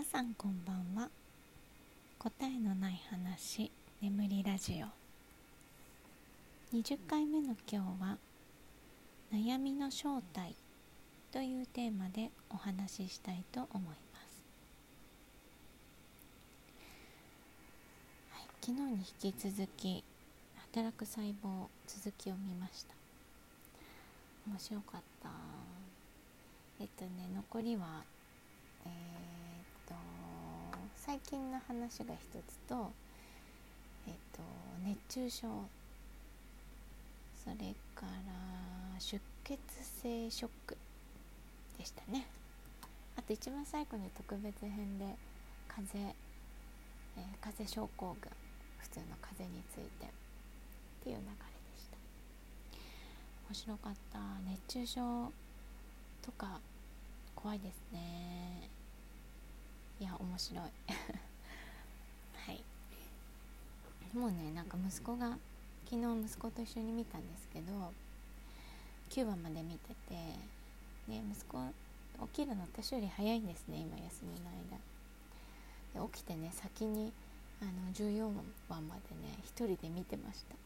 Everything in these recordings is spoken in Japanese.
皆さんこんばんは。答えのない話眠りラジオ。20回目の今日は悩みの正体というテーマでお話ししたいと思います、はい、昨日に引き続き働く細胞続きを見ました。面白かった。えっとね残りはえー、最近の話が一つとえっと熱中症。それから出血性ショックでしたね。あと一番最後に特別編で風邪、えー、風邪症候群普通の風邪についてっていう流れでした。面白かった。熱中症とか怖いですね。いや面白い。はい。もうねなんか息子が昨日息子と一緒に見たんですけど9話まで見ててね息子起きるの私より早いんですね今休みの間。で起きてね先にあの14話までね一人で見てました。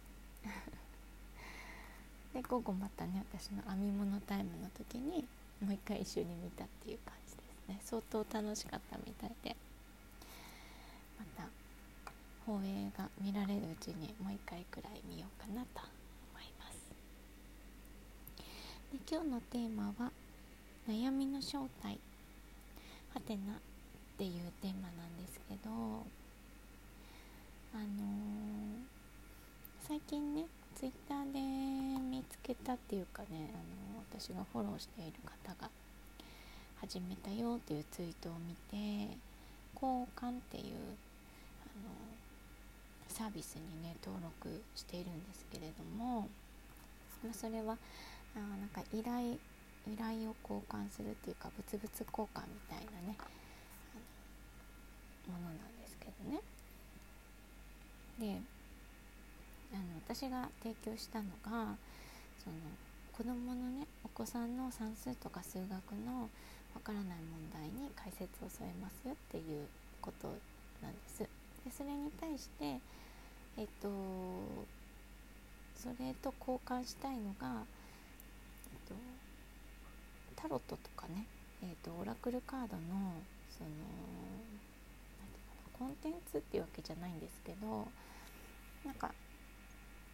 で午後またね私の編み物タイムの時にもう一回一緒に見たっていう感じで。ね相当楽しかったみたいで。また放映が見られるうちにもう一回くらい見ようかなと思います。で今日のテーマは「悩みの正体」はてなっていうテーマなんですけどあのー、最近ねツイッターで見つけたっていうかねあの私がフォローしている方が始めたよっていうツイートを見て交換っていうあのサービスにね登録しているんですけれども、ま、それはあなんか依頼依頼を交換するっていうか物々交換みたいなねものなんですけどね。であの私が提供したのがその子どものねお子さんの算数とか数学のわからない問題に解説を添えますよっていうことなんです。でそれに対してえっとそれと交換したいのが、えっと、タロットとかね、えっと、オラクルカードのそのコンテンツっていうわけじゃないんですけどなんか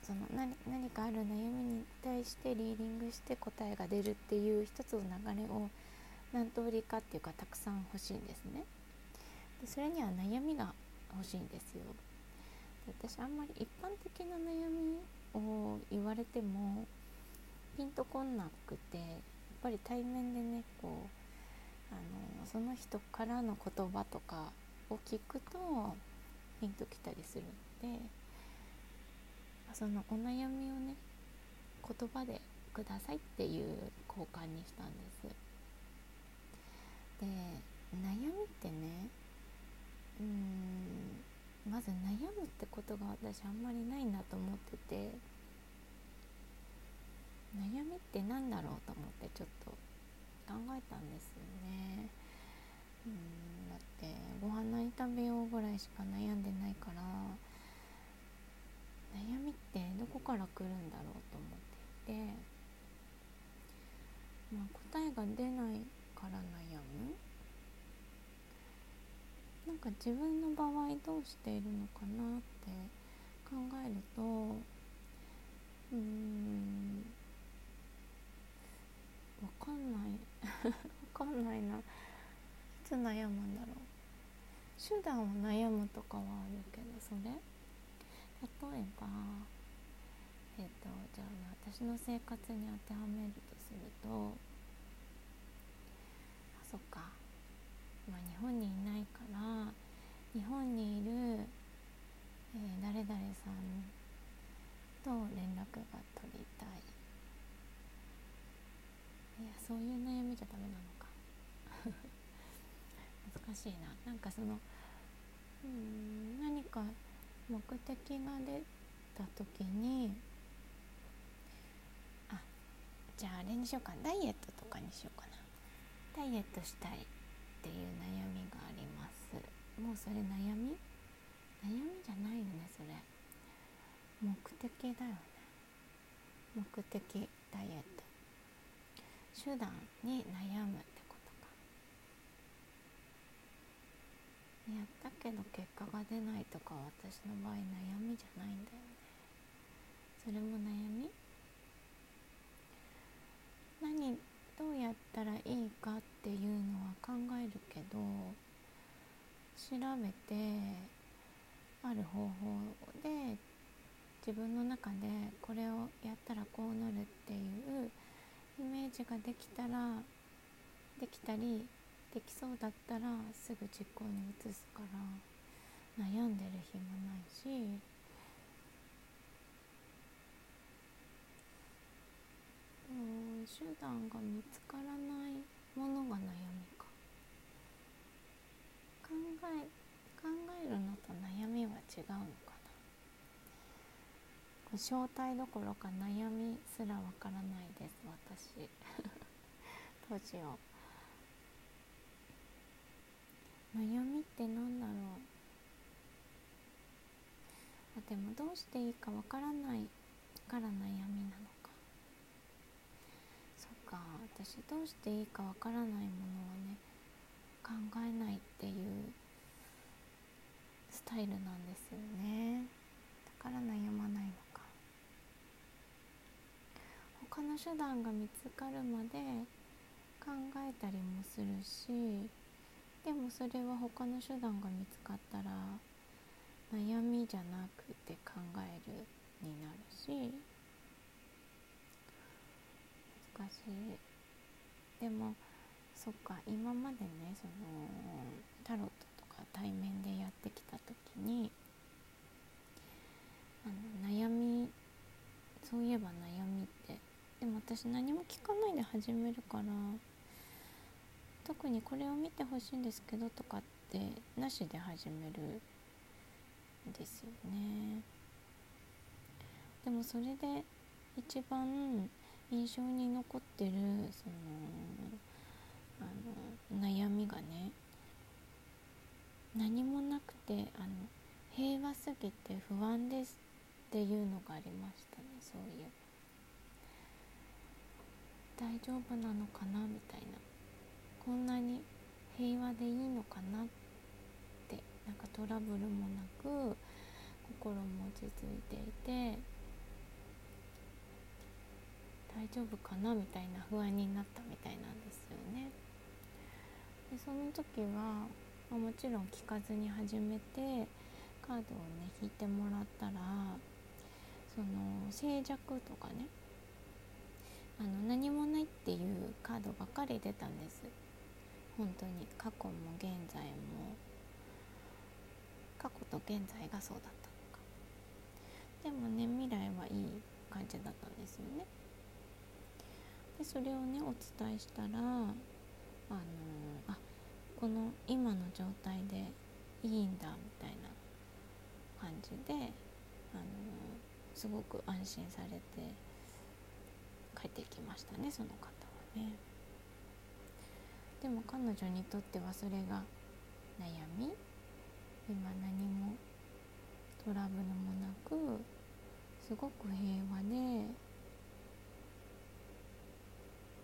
その何何かある悩みに対してリーディングして答えが出るっていう一つの流れを何通りかっていうかたくさん欲しいんですね。でそれには悩みが欲しいんですよ。で私あんまり一般的な悩みを言われてもピンとこなくてやっぱり対面でねこうあのその人からの言葉とかを聞くとピンときたりするので。そのお悩みをね言葉でくださいっていう交換にしたんですで悩みってねうんまず悩むってことが私あんまりないなと思ってて悩みって何だろうと思ってちょっと考えたんですよね。うんだってご飯何食べようぐらいしか悩んでないから悩みってどこから来るんだろうと思っていて、まあ、答えが出ないから悩むなんか自分の場合どうしているのかなって考えるとうーんわかんない。わかんないな。いつ悩むんだろう。手段を悩むとかはあるけどそれ。例えばえっ、ー、とじゃあ私の生活に当てはめるとするとあそっか、まあ、日本にいないから日本にいる、えー、誰々さんと連絡が取りたい。いやそういう悩みじゃダメなのか。難しいな。なんかそのうん何か目的が出た時にあじゃああれにしようか。ダイエットとかにしようかな。ダイエットしたい。っていう悩みがあります。もうそれ悩み？悩みじゃないよねそれ。目的だよね。目的ダイエット。手段に悩むってことか。やったけど結果が出ないとか私の場合悩みじゃないんだよね。それも悩み？何？どうやったらいいかってていうのは考えるけど調べてある方法で自分の中でこれをやったらこうなるっていうイメージができたらできたりできそうだったらすぐ実行に移すから悩んでる暇ないし。うん手段が見つからないものが悩みか。考え考えるのと悩みは違うのかな。正体どころか悩みすらわからないです私。どうしよう。悩みって何だろう。あでもどうしていいかわからないから悩みなの。私どうしていいかわからないものはね考えないっていうスタイルなんですよね。だから悩まないのか。他の手段が見つかるまで考えたりもするしでもそれは他の手段が見つかったら悩みじゃなくて考えるになるし難しい。でもそっか今までねそのタロットとか対面でやってきた時にあの悩みそういえば悩みってでも私何も聞かないで始めるから特にこれを見てほしいんですけどとかってなしで始めるんですよね。でもそれで一番印象に残ってるそのあの悩みがね何もなくてあの平和すぎて不安ですっていうのがありましたねそういえば大丈夫なのかなみたいなこんなに平和でいいのかなってなんかトラブルもなく心も落ち着いていて大丈夫かなみたいな不安になったみたいなんですよね。でその時は、まあ、もちろん聞かずに始めてカードをね引いてもらったらその静寂とかねあの何もないっていうカードばっかり出たんです。本当に。過去も現在も過去と現在がそうだったのか。でもね未来はいい感じだったんですよね。でそれをねお伝えしたらあのあこの今の状態でいいんだみたいな。じであのすごく安心されて帰ってきましたねその方はね。でも彼女にとってはそれが悩み今何もトラブルもなくすごく平和で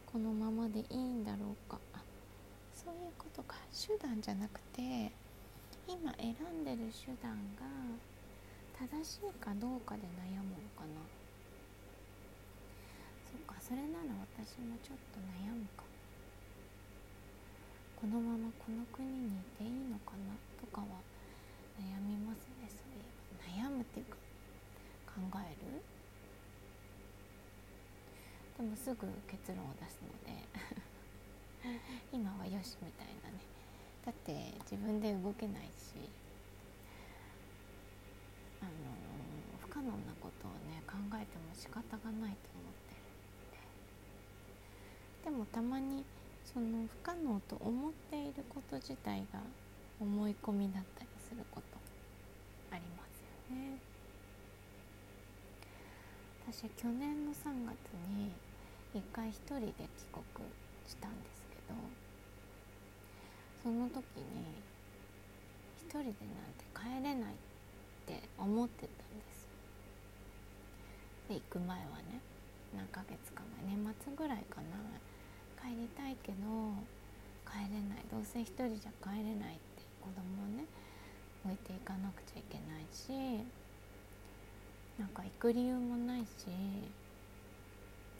このままでいいんだろうかあそういうことか手段じゃなくて今選んでる手段が正しいかどうかで悩むのかな。そっかそれなら私もちょっと悩むか。このままこの国にいていいのかな。とかは悩みますね。そういう悩むっていうか考える？でもすぐ結論を出すので。今はよしみたいなね。だって自分で動けないしあの不可能なことをね考えても仕方がないと思ってるでもたまにその不可能と思っていること自体が思い込みだったりすることありますよね。私去年の3月に一回一人で帰国したんですけどその時に一人でなんて帰れないって思ってたんですで行く前はね何ヶ月か前年末ぐらいかな帰りたいけど帰れないどうせ一人じゃ帰れないって子供をね置いていかなくちゃいけないしなんか行く理由もないし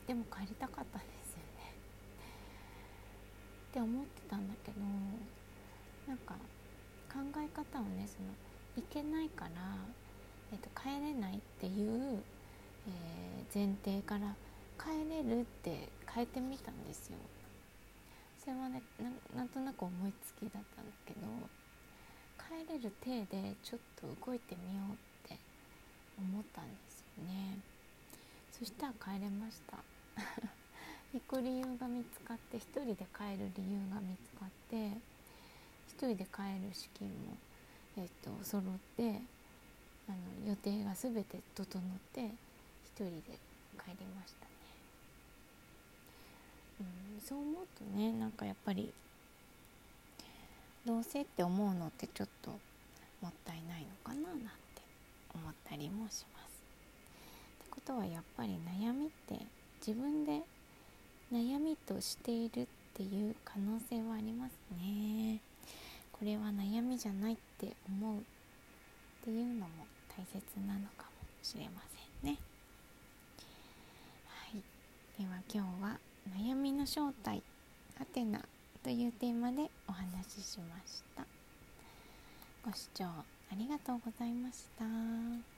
でも帰りたかったですよね。って思ってたんだけどなんか考え方をねその行けないから、えーと、帰れないっていう、えー、前提から帰れるって変えてみたんですよ。それはねなんとなく思いつきだったんだけど帰れる体でちょっと動いてみようって思ったんですよね。そしたら帰れました。行く理由が見つかって一人で帰る理由が見つかって一人で帰る資金も、えーと、揃ってあの予定が全て整って人で帰りましたね。うん、そう思うとねなんかやっぱりどうせって思うのってちょっともったいないのかななんて思ったりもします。ってことはやっぱり悩みって自分で悩みとしているっていう可能性はありますね。これは悩みじゃないって思うっていうのも大切なのかもしれませんね。では今日は悩みの正体ハテナというテーマでお話ししました。ご視聴ありがとうございました。